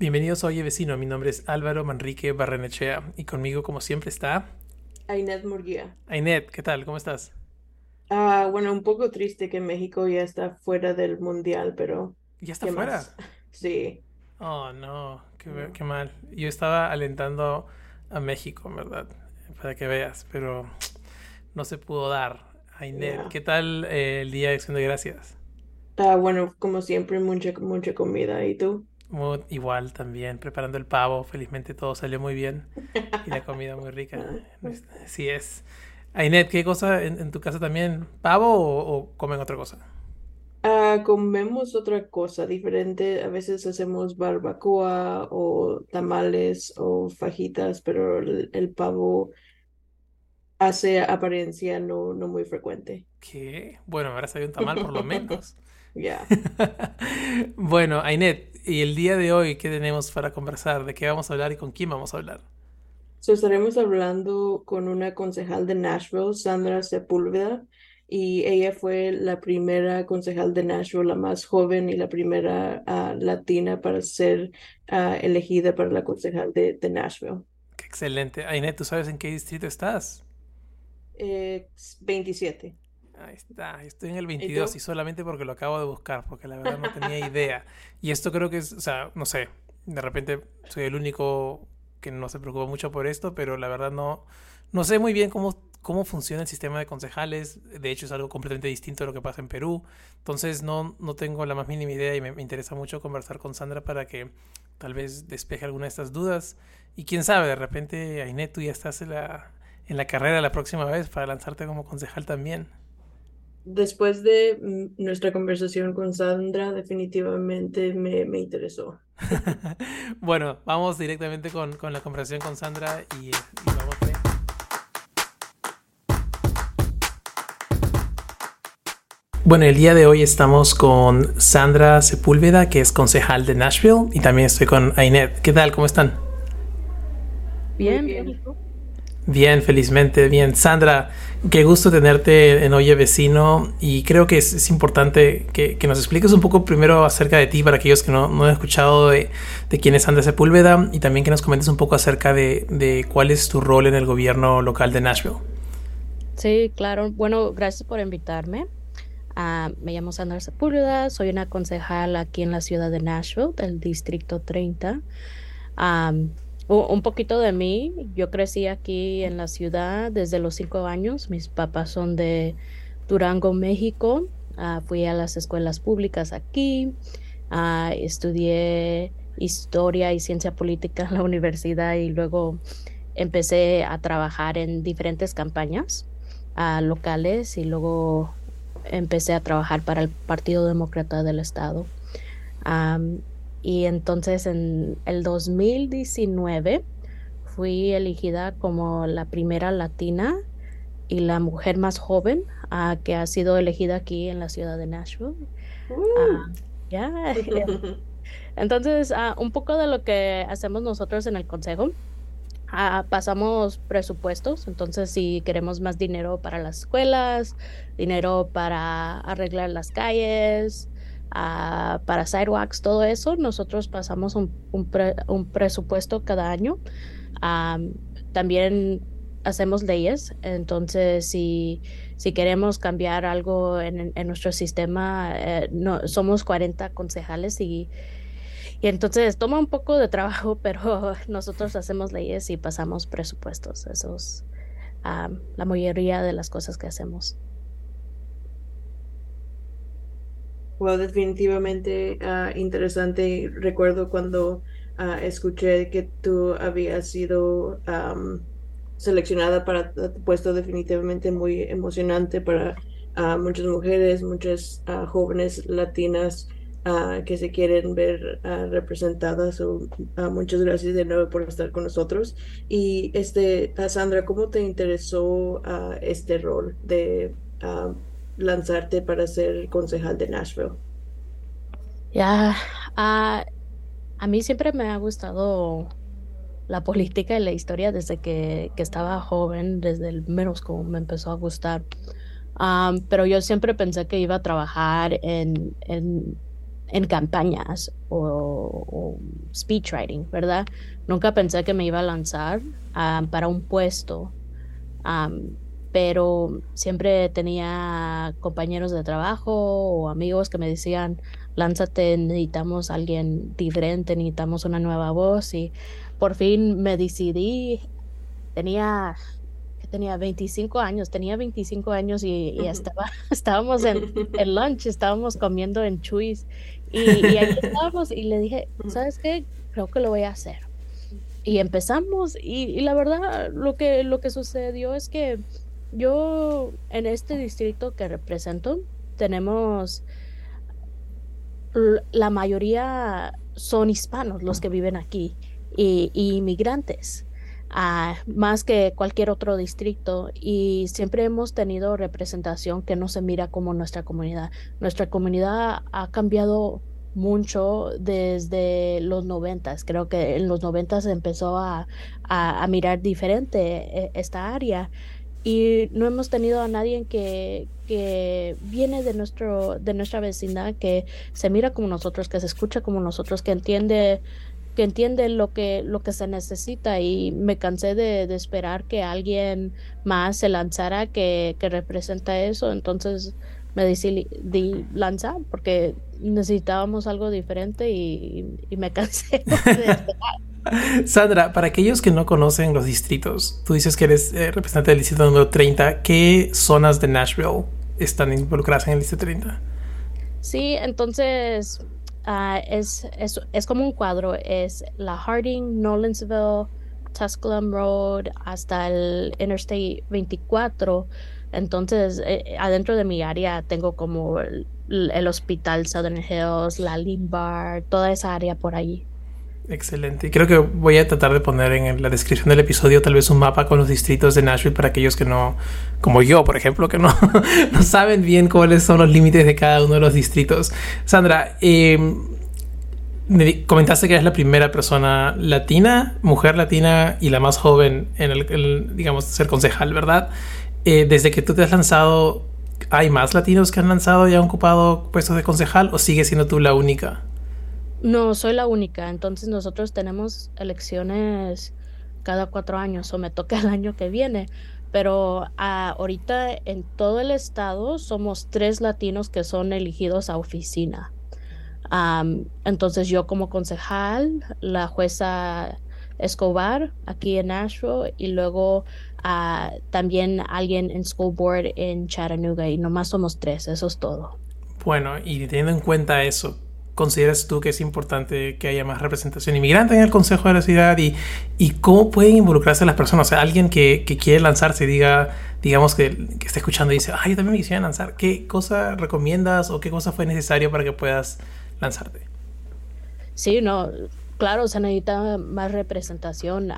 Bienvenidos a Oye Vecino, mi nombre es Álvaro Manrique Barrenechea y conmigo como siempre está... Ainet Murguía. Ainet, ¿qué tal? ¿Cómo estás? Ah, bueno, un poco triste que México ya está fuera del mundial, pero... ¿Ya está fuera? Sí. Oh, no, qué, mal. Yo estaba alentando a México, ¿verdad? Para que veas, pero no se pudo dar. Ainet, ¿qué tal eh, el Día de Acción de Gracias? Ah, bueno, como siempre, mucha, mucha comida. ¿Y tú? Igual también, preparando el pavo, felizmente todo salió muy bien y la comida muy rica. Sí es. Ainet, ¿qué cosa en, tu casa también? ¿Pavo o, comen otra cosa? Ah, comemos otra cosa diferente. A veces hacemos barbacoa o tamales o fajitas, pero el, pavo hace apariencia no, no muy frecuente. ¿Qué? Bueno, ahora salió un tamal por lo menos. Ya. bueno, Ainet, ¿y el día de hoy qué tenemos para conversar? ¿De qué vamos a hablar y con quién vamos a hablar? estaremos hablando con una concejal de Nashville, Sandra Sepúlveda, y ella fue la primera concejal de Nashville, la más joven y la primera ah, latina para ser ah, elegida para la concejal de, de, Nashville. Qué excelente. Ainet, ¿tú sabes en qué distrito estás? Eh, 27. Ahí está, estoy en el 22 ¿Y, solamente porque lo acabo de buscar, porque la verdad no tenía idea. Y esto creo que es, o sea, no sé, de repente soy el único que no se preocupa mucho por esto, pero la verdad no, no sé muy bien cómo, cómo funciona el sistema de concejales. De hecho, es algo completamente distinto a lo que pasa en Perú. Entonces, no, no tengo la más mínima idea y me, me interesa mucho conversar con Sandra para que tal vez despeje alguna de estas dudas. Y quién sabe, de repente, Ainet, tú ya estás en la, en la carrera la próxima vez para lanzarte como concejal también después de mm, nuestra conversación con Sandra, definitivamente me, me interesó. bueno, vamos directamente con, con, la conversación con Sandra y, y vamos Bueno, el día de hoy estamos con Sandra Sepúlveda, que es concejal de Nashville, y también estoy con Ainet. ¿Qué tal? ¿Cómo están? Bien, bien. Bien, felizmente, bien. Sandra, qué gusto tenerte en Oye Vecino y creo que es, importante que, nos expliques un poco primero acerca de ti para aquellos que no, no han escuchado de, quién es Sandra Sepúlveda y también que nos comentes un poco acerca de, cuál es tu rol en el gobierno local de Nashville. Sí, claro. Bueno, gracias por invitarme. Ah, me llamo Sandra Sepúlveda, soy una concejal aquí en la ciudad de Nashville, del Distrito 30 un poquito de mí, yo crecí aquí en la ciudad desde los cinco años. Mis papás son de Durango, México. Ah, fui a las escuelas públicas aquí. Ah, estudié historia y ciencia política en la universidad y luego empecé a trabajar en diferentes campañas ah, locales y luego empecé a trabajar para el Partido Demócrata del Estado. Y entonces en el 2019 fui elegida como la primera latina y la mujer más joven uh, que ha sido elegida aquí en la ciudad de Nashville. Uh, Entonces, uh, un poco de lo que hacemos nosotros en el consejo. pasamos presupuestos, entonces si queremos más dinero para las escuelas, dinero para arreglar las calles, para sidewalks, todo eso, nosotros pasamos un, un, presupuesto cada año. también hacemos leyes, entonces si, si queremos cambiar algo en, nuestro sistema, eh, somos 40 concejales y, Y entonces toma un poco de trabajo, pero nosotros hacemos leyes y pasamos presupuestos. Eso es la mayoría de las cosas que hacemos. Well, definitivamente uh, interesante. Recuerdo cuando uh, escuché que tú habías sido seleccionada para tu puesto definitivamente muy emocionante para muchas mujeres, muchas jóvenes latinas que se quieren ver representadas. muchas gracias de nuevo por estar con nosotros. Y este, Sandra, ¿cómo te interesó este rol de lanzarte para ser concejal de Nashville? Ya, a mí siempre me ha gustado la política y la historia desde que, que estaba joven, desde el menos como me empezó a gustar. pero yo siempre pensé que iba a trabajar en, en, en campañas o, speech writing, ¿verdad? Nunca pensé que me iba a lanzar para un puesto pero siempre tenía compañeros de trabajo o amigos que me decían, lánzate, necesitamos alguien diferente, necesitamos una nueva voz y por fin me decidí, tenía, tenía 25 años, tenía 25 años y, estaba, estábamos en el lunch, estábamos comiendo en Chuis y, y ahí estábamos y le dije, ¿sabes qué? Creo que lo voy a hacer. Y empezamos y, y la verdad lo que, lo que sucedió es que yo en este distrito que represento tenemos la mayoría son hispanos los que viven aquí y, inmigrantes ah, más que cualquier otro distrito. Y siempre hemos tenido representación que no se mira como nuestra comunidad. Nuestra comunidad ha cambiado mucho desde los noventas. Creo que en los noventas empezó a, a mirar diferente eh, esta área y no hemos tenido a nadie que, que viene de, nuestro, de nuestra vecindad, que se mira como nosotros, que se escucha como nosotros, que entiende que entiende lo que, lo que se necesita y me cansé de, esperar que alguien más se lanzara que, que representa eso, entonces me decidí lanzar porque necesitábamos algo diferente y, y me cansé de esperar. Sandra, para aquellos que no conocen los distritos, tú dices que eres eh, representante del distrito número 30. ¿Qué zonas de Nashville están involucradas en el distrito 30? Sí, entonces ah, es, es, es, como un cuadro. Es la Harding, Nolensville, Tusculum Road hasta el Interstate 24. Entonces, eh, adentro de mi área tengo como el, el, hospital Southern Hills, la Limbar, toda esa área por ahí. Excelente. Y creo que voy a tratar de poner en la descripción del episodio tal vez un mapa con los distritos de Nashville para aquellos que no, como yo, por ejemplo, que no, no saben bien cuáles son los límites de cada uno de los distritos. Sandra, eh, comentaste que eres la primera persona latina, mujer latina y la más joven en el, digamos, ser concejal, ¿verdad? Eh, desde que tú te has lanzado, ¿hay más latinos que han lanzado y han ocupado puestos de concejal o sigues siendo tú la única? No, soy la única. Entonces nosotros tenemos elecciones cada cuatro años o me toca el año que viene. Pero ah, ahorita en todo el estado somos tres latinos que son elegidos a oficina. entonces yo como concejal, la jueza Escobar aquí en Nashville y luego ah, también alguien en School Board en Chattanooga y nomás somos tres, eso es todo. Bueno, y teniendo en cuenta eso, consideras tú que es importante que haya más representación inmigrante en el Consejo de la Ciudad y, y cómo pueden involucrarse las personas? O sea, alguien que, que quiere lanzarse, diga, digamos que, que, está escuchando y dice, ay, yo también me quisiera lanzar. ¿Qué cosa recomiendas o qué cosa fue necesario para que puedas lanzarte? Sí, no, claro, se necesita más representación.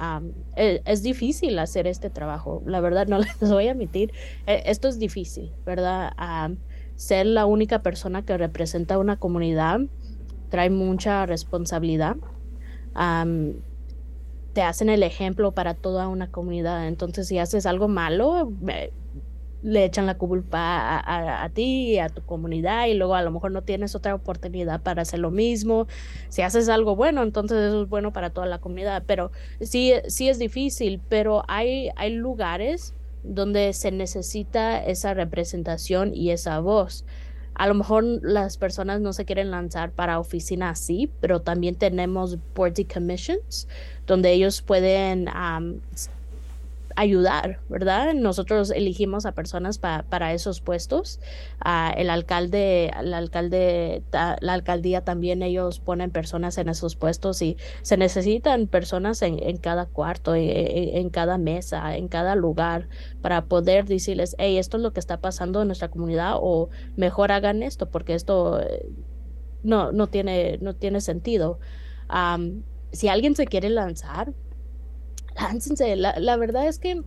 E, es, difícil hacer este trabajo, la verdad, no les voy a admitir. E, esto es difícil, ¿verdad? ser la única persona que representa una comunidad trae mucha responsabilidad. te hacen el ejemplo para toda una comunidad. Entonces, si haces algo malo, le echan la culpa a, ti y a tu comunidad y luego a lo mejor no tienes otra oportunidad para hacer lo mismo. Si haces algo bueno, entonces eso es bueno para toda la comunidad. Pero sí, sí es difícil, pero hay, hay lugares donde se necesita esa representación y esa voz. A lo mejor las personas no se quieren lanzar para oficina así, pero también tenemos boards y commissions donde ellos pueden ayudar, ¿verdad? Nosotros elegimos a personas para esos puestos. Uh, el alcalde, la alcaldía también ellos ponen personas en esos puestos y se necesitan personas en, en cada cuarto, en, cada mesa, en cada lugar para poder decirles, hey, esto es lo que está pasando en nuestra comunidad o mejor hagan esto porque esto eh, no, no, tiene, no tiene sentido. Si alguien se quiere lanzar, láncense. La, la verdad es que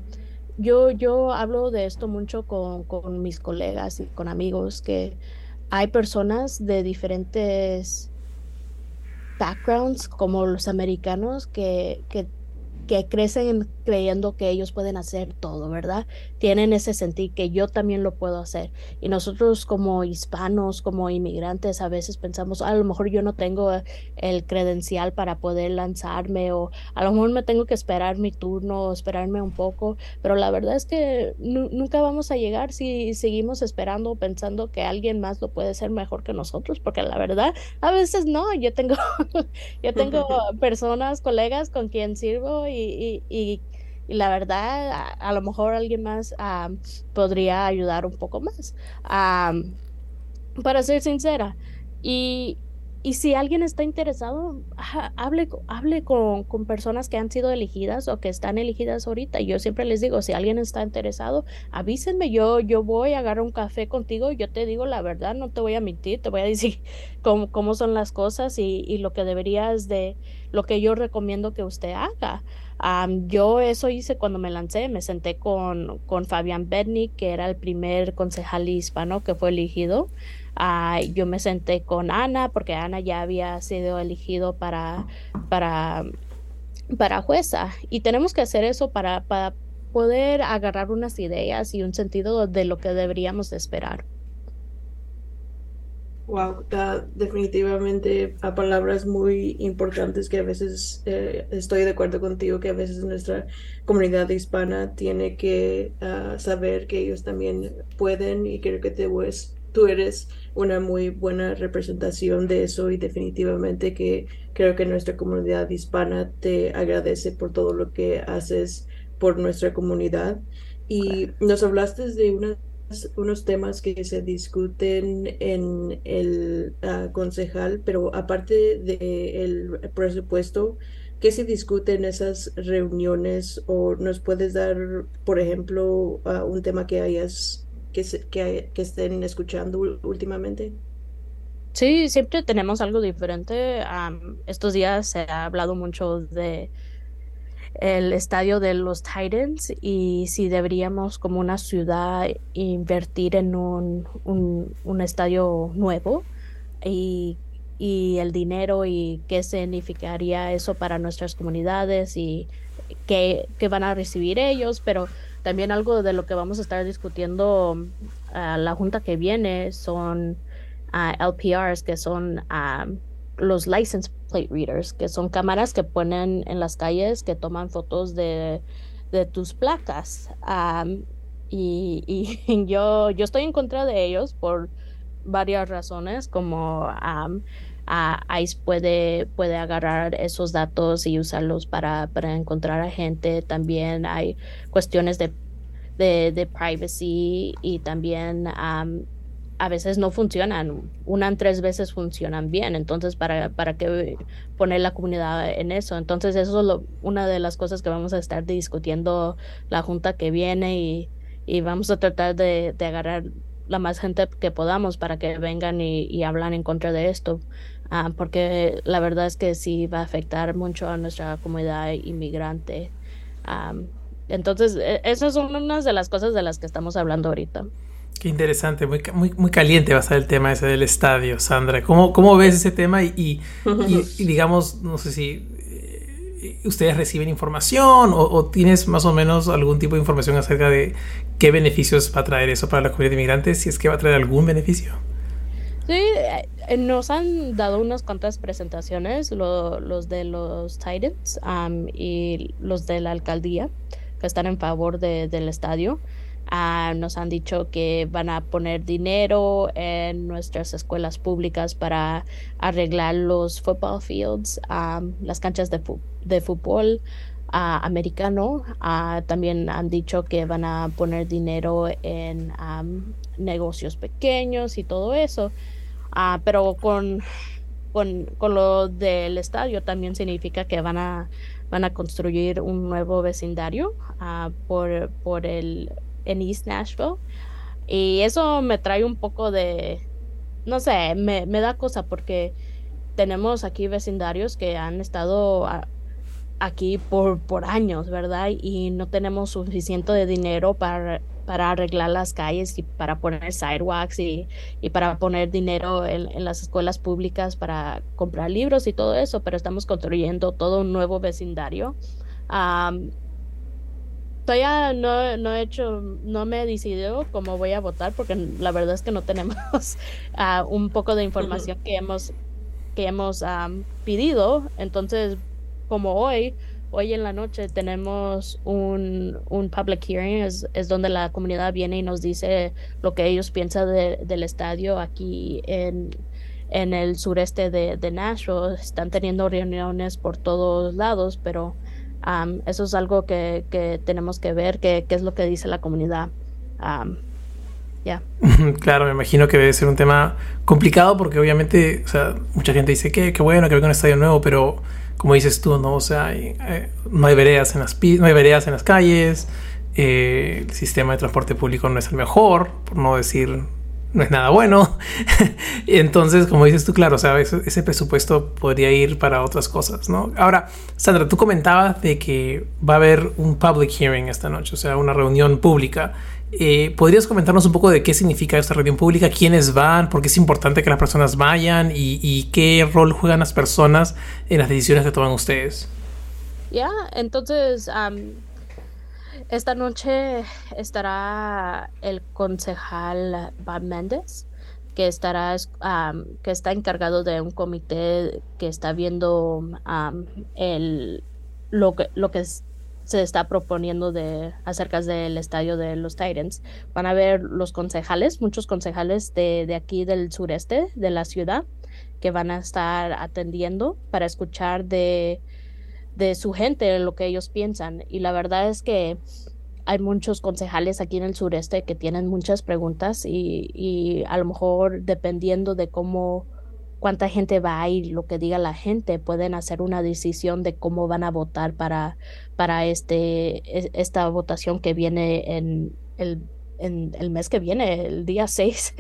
yo, yo hablo de esto mucho con, con, mis colegas y con amigos, que hay personas de diferentes backgrounds, como los americanos, que, que que crecen creyendo que ellos pueden hacer todo, ¿verdad? Tienen ese sentir que yo también lo puedo hacer. Y nosotros como hispanos, como inmigrantes, a veces pensamos, a lo mejor yo no tengo el credencial para poder lanzarme o a lo mejor me tengo que esperar mi turno, esperarme un poco, pero la verdad es que nunca vamos a llegar si seguimos esperando pensando que alguien más lo puede hacer mejor que nosotros, porque la verdad a veces no, yo tengo yo tengo personas, colegas con quien sirvo y, y, la verdad, a, lo mejor alguien más podría ayudar un poco más. para ser sincera. Y, y si alguien está interesado, hable, hable con, con, personas que han sido elegidas o que están elegidas ahorita. Yo siempre les digo, si alguien está interesado, avísenme, yo, yo voy a agarrar un café contigo, yo te digo la verdad, no te voy a mentir, te voy a decir cómo, cómo son las cosas y, y, lo que deberías de, lo que yo recomiendo que usted haga. Yo eso hice cuando me lancé, me senté con, con Fabián Bednik, que era el primer concejal hispano que fue elegido. Yo me senté con Ana porque Ana ya había sido elegido para, para, para jueza y tenemos que hacer eso para, para poder agarrar unas ideas y un sentido de lo que deberíamos esperar. Wow, definitivamente a palabras muy importantes que a veces eh, estoy de acuerdo contigo que a veces nuestra comunidad hispana tiene que ah, saber que ellos también pueden y creo que te, tú eres una muy buena representación de eso y definitivamente que creo que nuestra comunidad hispana te agradece por todo lo que haces por nuestra comunidad. Y nos hablaste de unos temas que se discuten en el ah, concejal, pero aparte del presupuesto, ¿qué se discute en esas reuniones? ¿O nos puedes dar, por ejemplo, ah, un tema que hayas que, que, estén escuchando últimamente? Sí, siempre tenemos algo diferente. estos días se ha hablado mucho de el estadio de los Titans y si deberíamos como una ciudad invertir en un, un, estadio nuevo y, y, el dinero y qué significaría eso para nuestras comunidades y qué, qué van a recibir ellos, pero también algo de lo que vamos a estar discutiendo a la junta que viene son LPRs, que son los license plate readers, que son cámaras que ponen en las calles que toman fotos de, tus placas. y, yo, yo estoy en contra de ellos por varias razones, como ICE puede, puede agarrar esos datos y usarlos para, para encontrar a gente. También hay cuestiones de, de, privacy y también a veces no funcionan. Una tres veces funcionan bien. Entonces, ¿para, para qué poner la comunidad en eso? Entonces, eso es una de las cosas que vamos a estar discutiendo la junta que viene y, y vamos a tratar de, de agarrar la más gente que podamos para que vengan y, y hablan en contra de esto. Ah, porque la verdad es que sí va a afectar mucho a nuestra comunidad inmigrante. entonces, e, esas son unas de las cosas de las que estamos hablando ahorita. Qué interesante, muy, muy, muy caliente va a ser el tema ese del estadio, Sandra. ¿Cómo, cómo ves ese tema? Y, y, digamos, no sé si eh, ustedes reciben información o, o, tienes más o menos algún tipo de información acerca de qué beneficios va a traer eso para la comunidad de inmigrantes, si es que va a traer algún beneficio. Sí, eh, nos han dado unas cuantas presentaciones, los de los Titans y los de la alcaldía, que están en favor del estadio. Ah, nos han dicho que van a poner dinero en nuestras escuelas públicas para arreglar los football fields, las canchas de, de fútbol ah, americano. Ah, también han dicho que van a poner dinero en negocios pequeños y todo eso. pero con, con, con, lo del estadio también significa que van a, van a construir un nuevo vecindario por, por el en East Nashville. Y eso me trae un poco de, no sé, me, da cosa porque tenemos aquí vecindarios que han estado aquí por, por años, ¿verdad? Y no tenemos suficiente de dinero para, para arreglar las calles y para poner sidewalks y, para poner dinero en, las escuelas públicas para comprar libros y todo eso, pero estamos construyendo todo un nuevo vecindario. Todavía no, no he hecho, no me he decidido cómo voy a votar porque la verdad es que no tenemos uh, un poco de información que hemos, que hemos pedido. Entonces, como hoy, hoy en la noche tenemos un, un public hearing, es, es, donde la comunidad viene y nos dice lo que ellos piensan del estadio aquí en, en el sureste de, de Nashville. Están teniendo reuniones por todos lados, pero eso es algo que, que, tenemos que ver, qué es lo que dice la comunidad. ya Claro, me imagino que debe ser un tema complicado porque obviamente, o sea, mucha gente dice que qué bueno que venga un estadio nuevo, pero como dices tú, ¿no? O sea, eh, no hay veredas en las no hay veredas en las calles, eh, el sistema de transporte público no es el mejor, por no decir no es nada bueno. Entonces, como dices tú, claro, o sea, ese, presupuesto podría ir para otras cosas, ¿no? Ahora, Sandra, tú comentabas de que va a haber un public hearing esta noche, o sea, una reunión pública. Eh, ¿Podrías comentarnos un poco de qué significa esta reunión pública? ¿Quiénes van? ¿Por qué es importante que las personas vayan? ¿Y, qué rol juegan las personas en las decisiones que toman ustedes? Ya, entonces, esta noche estará el concejal Bob Méndez, que estará que está encargado de un comité que está viendo el, lo que, lo que se está proponiendo de acerca del estadio de los Titans. Van a ver los concejales, muchos concejales de, de aquí del sureste de la ciudad que van a estar atendiendo para escuchar de de su gente, lo que ellos piensan. Y la verdad es que hay muchos concejales aquí en el sureste que tienen muchas preguntas y, y a lo mejor dependiendo de cómo cuánta gente va ir, lo que diga la gente, pueden hacer una decisión de cómo van a votar para, para este, e, esta votación que viene en el, en el mes que viene, el día 6,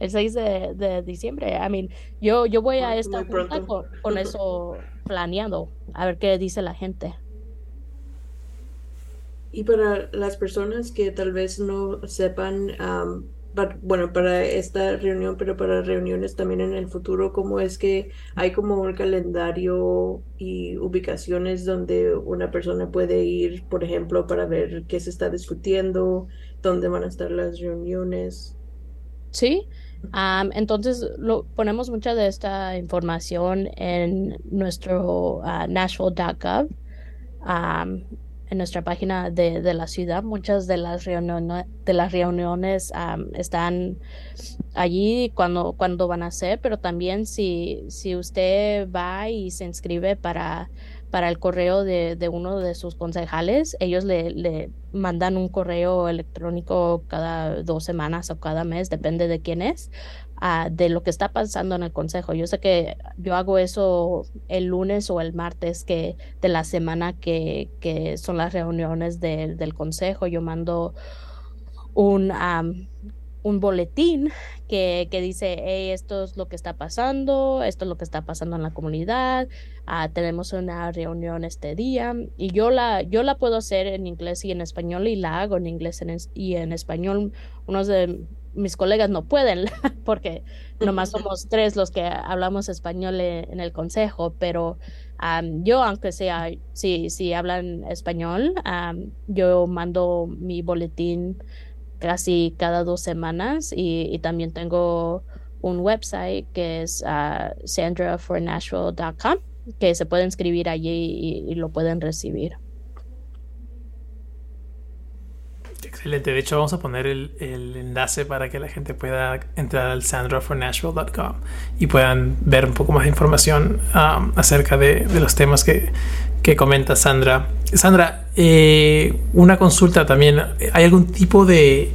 el 6 de, de diciembre. I mean, yo, yo voy a estar con, eso planeando, a ver qué dice la gente. Y para las personas que tal vez no sepan, bueno, para esta reunión, pero para reuniones también en el futuro, ¿cómo es que hay como un calendario y ubicaciones donde una persona puede ir, por ejemplo, para ver qué se está discutiendo, dónde van a estar las reuniones? Sí, entonces lo, ponemos mucha de esta información en nuestro uh, nashville.gov en nuestra página de, de, la ciudad. Muchas de las reuniones, de las reuniones están allí cuando, cuando van a ser, pero también si, si usted va y se inscribe para, para el correo de, de uno de sus concejales, ellos le, le, mandan un correo electrónico cada dos semanas o cada mes, depende de quién es, de lo que está pasando en el consejo. Yo sé que yo hago eso el lunes o el martes que, de la semana que, que son las reuniones del consejo. Yo mando un, un boletín que, que dice, hey, esto es lo que está pasando, esto es lo que está pasando en la comunidad, ah, tenemos una reunión este día y yo la, yo la puedo hacer en inglés y en español y la hago en inglés y en español. Unos de mis colegas no pueden porque nomás somos tres los que hablamos español e, en, el consejo, pero yo, aunque sea, si, si hablan español, yo mando mi boletín casi cada dos semanas y, también tengo un website que es uh, sandrafornashville.com que se pueden inscribir allí y lo pueden recibir. Excelente. De hecho, vamos a poner el, enlace para que la gente pueda entrar al sandrafornashville.com y puedan ver un poco más de información um, acerca de, los temas que, comenta Sandra. Sandra, eh, una consulta también. ¿Hay algún tipo de,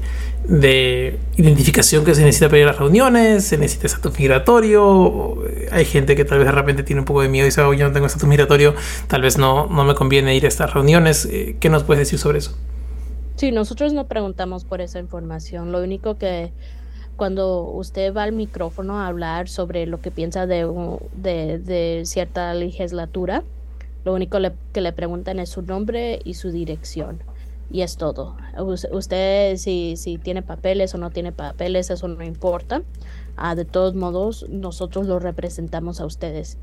identificación que se necesita para ir a las reuniones? ¿Se necesita estatus migratorio? Hay gente que tal vez de repente tiene un poco de miedo y dice, oh, yo no tengo estatus migratorio, tal vez no, no me conviene ir a estas reuniones. Eh, ¿Qué nos puedes decir sobre eso? Sí, nosotros no preguntamos por esa información. Lo único que cuando usted va al micrófono a hablar sobre lo que piensa de, de, cierta legislatura, lo único que le preguntan es su nombre y su dirección. Y es todo. Usted si, si tiene papeles o no tiene papeles, eso no importa. Ah, de todos modos, nosotros lo representamos a ustedes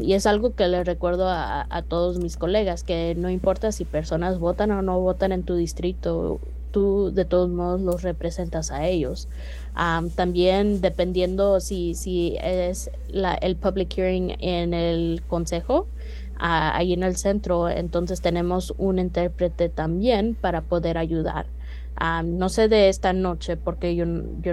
y es algo que le recuerdo a, todos mis colegas, que no importa si personas votan o no votan en tu distrito, tú de todos modos los representas a ellos. también dependiendo si, si es la, el public hearing en el consejo, ahí en el centro, entonces tenemos un intérprete también para poder ayudar. No sé de esta noche porque yo, yo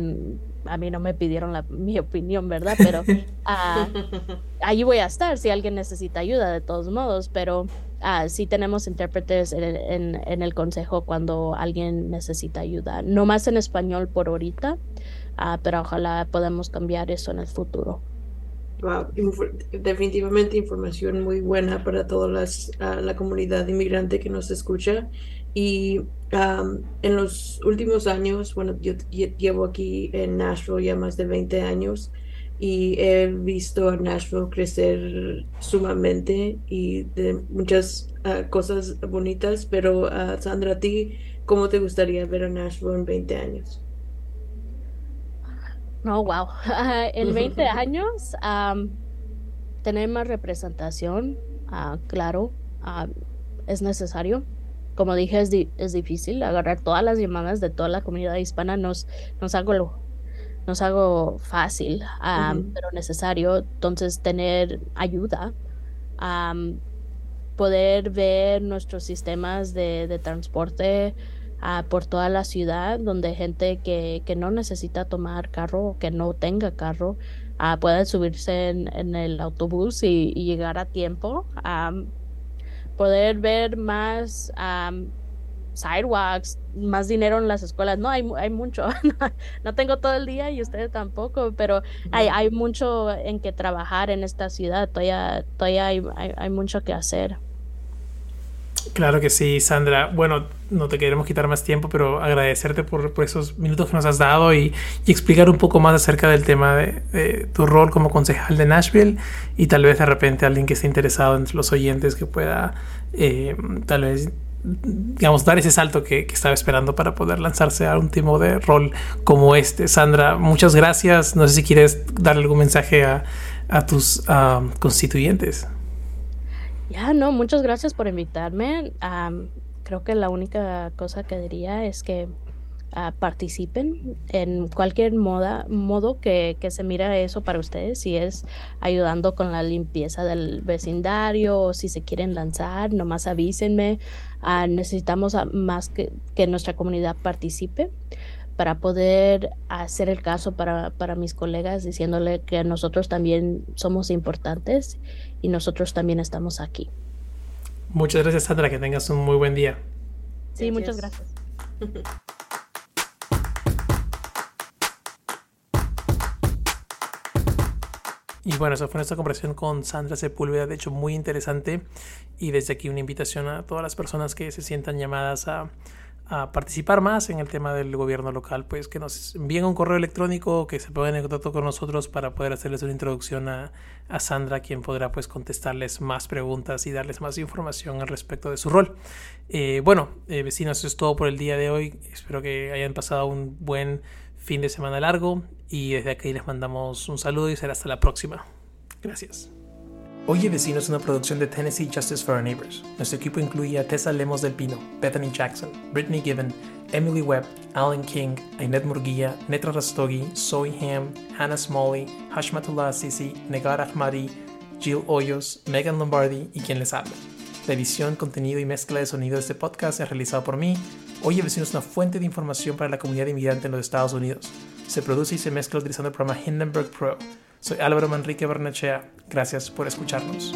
a mí no me pidieron la, mi opinión, ¿verdad? Pero uh, ahí voy a estar si alguien necesita ayuda, de todos modos, pero uh, sí tenemos intérpretes en, en, el consejo cuando alguien necesita ayuda. No más en español por ahorita, uh, pero ojalá podamos cambiar eso en el futuro. Definitivamente información muy buena para toda la comunidad inmigrante que nos escucha. Y en los últimos años, bueno, yo llevo aquí en Nashville ya más de 20 años y he visto a Nashville crecer sumamente y de muchas ah, cosas bonitas, pero uh, Sandra, a ti, ¿cómo te gustaría ver a Nashville en 20 años? Oh, wow. en 20 años, tener más representación, ah, claro, es necesario como dije, es, es, difícil agarrar todas las llamadas de toda la comunidad hispana, nos, nos hago nos hago fácil, pero necesario. Entonces, tener ayuda, poder ver nuestros sistemas de, de transporte uh, por toda la ciudad, donde gente que, que, no necesita tomar carro o que no tenga carro uh, pueda subirse en, en, el autobús y, y llegar a tiempo poder ver más sidewalks, más dinero en las escuelas. No, hay, hay mucho. no tengo todo el día y ustedes tampoco, pero hay, hay mucho en que trabajar en esta ciudad. Todavía, todavía hay, hay, mucho que hacer. Claro que sí, Sandra. Bueno, no te queremos quitar más tiempo, pero agradecerte por, por esos minutos que nos has dado y, y, explicar un poco más acerca del tema de, de, tu rol como concejal de Nashville y tal vez de repente alguien que esté interesado entre los oyentes que pueda eh, tal vez digamos, dar ese salto que, estaba esperando para poder lanzarse a un tipo de rol como este. Sandra, muchas gracias. No sé si quieres darle algún mensaje a, tus constituyentes. Ya, no, muchas gracias por invitarme. creo que la única cosa que diría es que participen en cualquier moda, modo que, que, se mira eso para ustedes, si es ayudando con la limpieza del vecindario o si se quieren lanzar, nomás avísenme. Ah, necesitamos más que, que nuestra comunidad participe para poder hacer el caso para, para mis colegas, diciéndole que nosotros también somos importantes y nosotros también estamos aquí. Muchas gracias, Sandra. Que tengas un muy buen día. Sí, muchas gracias. Y bueno, esa fue nuestra conversación con Sandra Sepúlveda, de hecho muy interesante. Y desde aquí una invitación a todas las personas que se sientan llamadas a, participar más en el tema del gobierno local, pues que nos envíen un correo electrónico, que se pongan en contacto con nosotros para poder hacerles una introducción a, Sandra, quien podrá pues contestarles más preguntas y darles más información al respecto de su rol. Eh, bueno, eh, vecinos, eso es todo por el día de hoy. Espero que hayan pasado un buen fin de semana largo y desde aquí les mandamos un saludo y será hasta la próxima. Gracias. Oye Vecino es una producción de Tennessee Justice for Our Neighbors. Nuestro equipo incluye a Tessa Lemos del Pino, Bethany Jackson, Brittany Given, Emily Webb, Alan King, Ainet Murguía, Netra Rastogi, Zoe Ham, Hannah Smalley, Hashmatullah Sisi, Negar Ahmadi, Jill Hoyos, Megan Lombardi y quien les habla. La edición, contenido y mezcla de sonido de este podcast es realizado por mí, Hoy el vecino es una fuente de información para la comunidad inmigrante en los Estados Unidos. Se produce y se mezcla utilizando el programa Hindenburg Pro. Soy Álvaro Manrique Barnechea. Gracias por escucharnos.